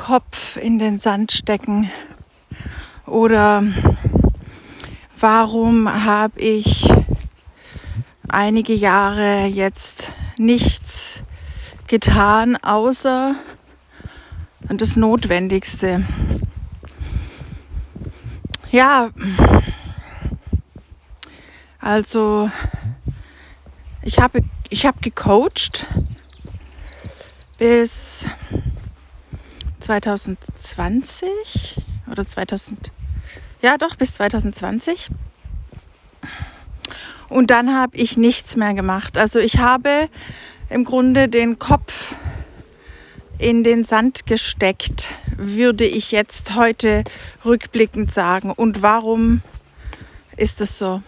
Kopf in den Sand stecken? Oder warum habe ich einige Jahre jetzt nichts getan, außer das Notwendigste? Ja, also ich habe ich habe gecoacht bis 2020 oder 2000 ja doch bis 2020 und dann habe ich nichts mehr gemacht. Also ich habe im Grunde den Kopf in den Sand gesteckt, würde ich jetzt heute rückblickend sagen. Und warum ist es so?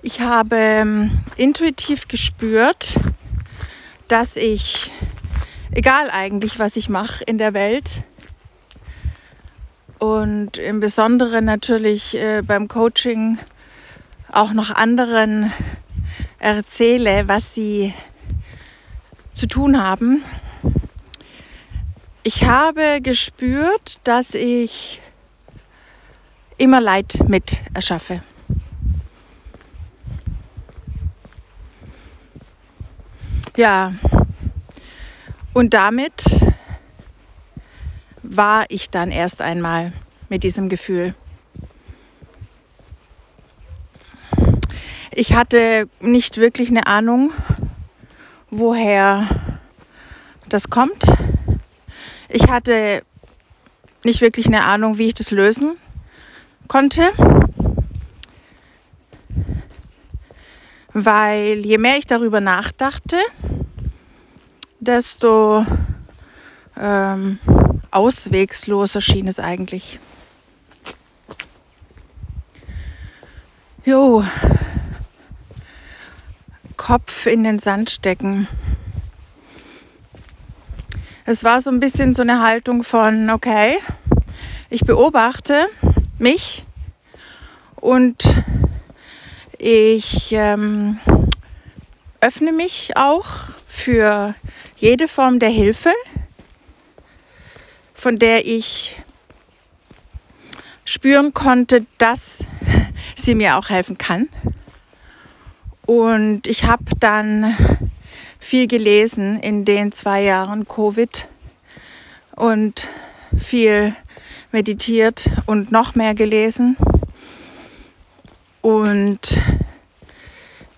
Ich habe ähm, intuitiv gespürt, dass ich, egal eigentlich, was ich mache in der Welt, und im Besonderen natürlich äh, beim Coaching auch noch anderen erzähle, was sie zu tun haben. Ich habe gespürt, dass ich immer Leid mit erschaffe. Ja, und damit war ich dann erst einmal mit diesem Gefühl. Ich hatte nicht wirklich eine Ahnung, woher das kommt. Ich hatte nicht wirklich eine Ahnung, wie ich das lösen konnte. weil je mehr ich darüber nachdachte, desto ähm, auswegsloser schien es eigentlich. Jo, Kopf in den Sand stecken. Es war so ein bisschen so eine Haltung von, okay, ich beobachte mich und ich ähm, öffne mich auch für jede Form der Hilfe, von der ich spüren konnte, dass sie mir auch helfen kann. Und ich habe dann viel gelesen in den zwei Jahren Covid und viel meditiert und noch mehr gelesen und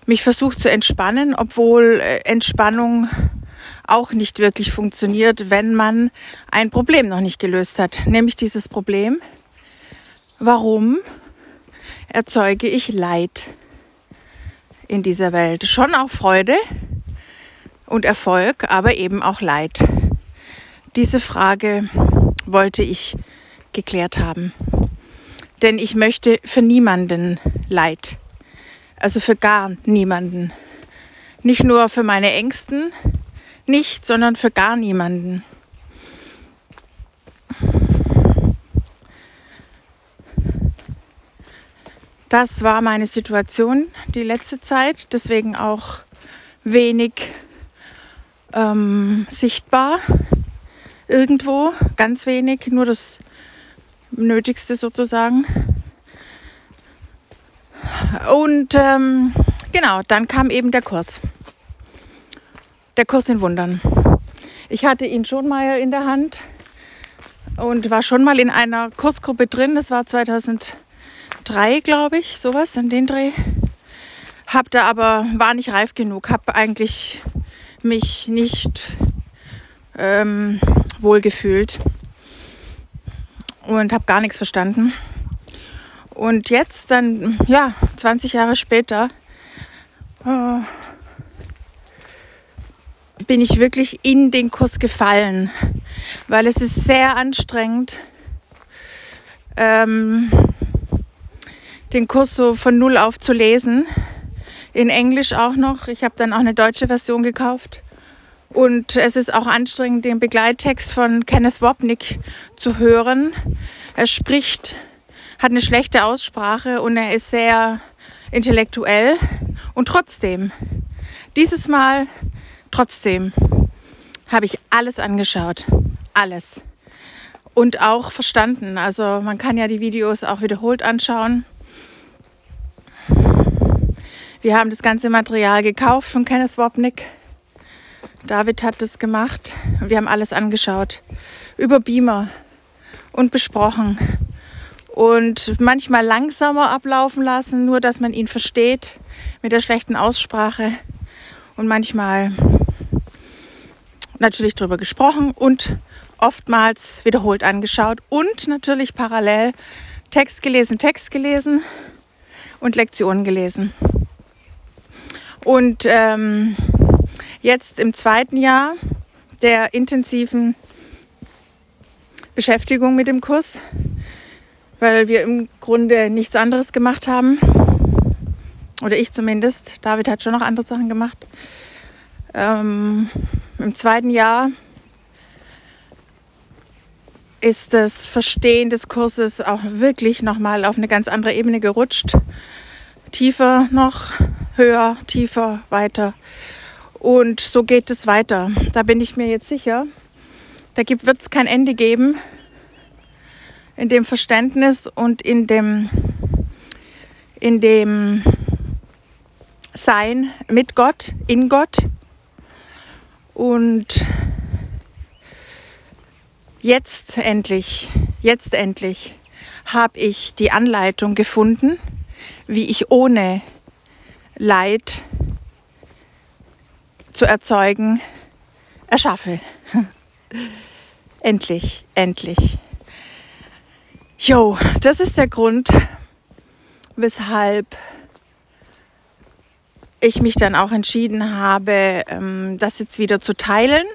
mich versucht zu entspannen, obwohl äh, Entspannung auch nicht wirklich funktioniert, wenn man ein Problem noch nicht gelöst hat, nämlich dieses Problem, warum erzeuge ich Leid in dieser Welt? Schon auch Freude und Erfolg, aber eben auch Leid. Diese Frage wollte ich geklärt haben. Denn ich möchte für niemanden Leid. Also für gar niemanden. Nicht nur für meine Ängsten nicht, sondern für gar niemanden. Das war meine Situation die letzte Zeit, deswegen auch wenig ähm, sichtbar irgendwo, ganz wenig, nur das Nötigste sozusagen. Und ähm, genau, dann kam eben der Kurs. Der Kurs in Wundern. Ich hatte ihn schon mal in der Hand und war schon mal in einer Kursgruppe drin. Das war 2003, glaube ich, sowas in den Dreh. Hab da aber, war nicht reif genug, habe eigentlich mich nicht ähm, wohl gefühlt und habe gar nichts verstanden. Und jetzt dann, ja, 20 Jahre später, äh, bin ich wirklich in den Kurs gefallen, weil es ist sehr anstrengend, ähm, den Kurs so von null auf zu lesen. In Englisch auch noch. Ich habe dann auch eine deutsche Version gekauft. Und es ist auch anstrengend, den Begleittext von Kenneth Wopnick zu hören. Er spricht hat eine schlechte Aussprache und er ist sehr intellektuell. Und trotzdem, dieses Mal, trotzdem, habe ich alles angeschaut. alles. Und auch verstanden. Also man kann ja die Videos auch wiederholt anschauen. Wir haben das ganze Material gekauft von Kenneth Wapnick. David hat das gemacht. Wir haben alles angeschaut. Über Beamer und besprochen. Und manchmal langsamer ablaufen lassen, nur dass man ihn versteht mit der schlechten Aussprache. Und manchmal natürlich drüber gesprochen und oftmals wiederholt angeschaut und natürlich parallel Text gelesen, Text gelesen und Lektionen gelesen. Und ähm, jetzt im zweiten Jahr der intensiven Beschäftigung mit dem Kurs, weil wir im Grunde nichts anderes gemacht haben. Oder ich zumindest. David hat schon noch andere Sachen gemacht. Ähm, Im zweiten Jahr ist das Verstehen des Kurses auch wirklich nochmal auf eine ganz andere Ebene gerutscht. Tiefer noch, höher, tiefer, weiter. Und so geht es weiter. Da bin ich mir jetzt sicher. Da wird es kein Ende geben in dem Verständnis und in dem, in dem Sein mit Gott, in Gott. Und jetzt endlich, jetzt endlich habe ich die Anleitung gefunden, wie ich ohne Leid zu erzeugen erschaffe. endlich, endlich. Jo, das ist der Grund, weshalb ich mich dann auch entschieden habe, ähm, das jetzt wieder zu teilen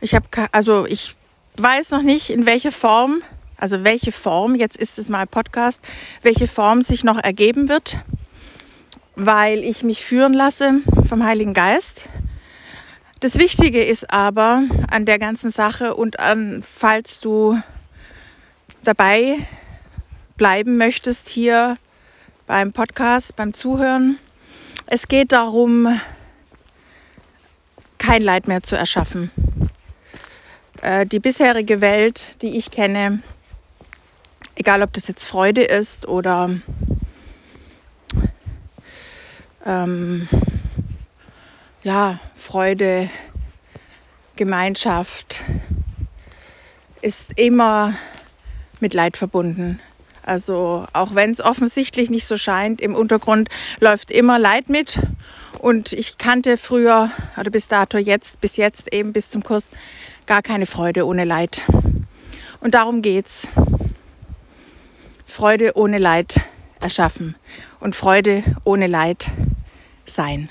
ich habe also ich weiß noch nicht in welche Form, also welche Form, jetzt ist es mal Podcast, welche Form sich noch ergeben wird, weil ich mich führen lasse vom Heiligen Geist. Das Wichtige ist aber an der ganzen Sache und an, falls du dabei bleiben möchtest hier beim Podcast, beim Zuhören, es geht darum, kein Leid mehr zu erschaffen. Äh, die bisherige Welt, die ich kenne, egal ob das jetzt Freude ist oder ähm, ja, Freude, Gemeinschaft, ist immer mit Leid verbunden. Also auch wenn es offensichtlich nicht so scheint, im Untergrund läuft immer Leid mit. Und ich kannte früher oder bis dato jetzt, bis jetzt eben bis zum Kurs gar keine Freude ohne Leid. Und darum geht's. Freude ohne Leid erschaffen und Freude ohne Leid sein.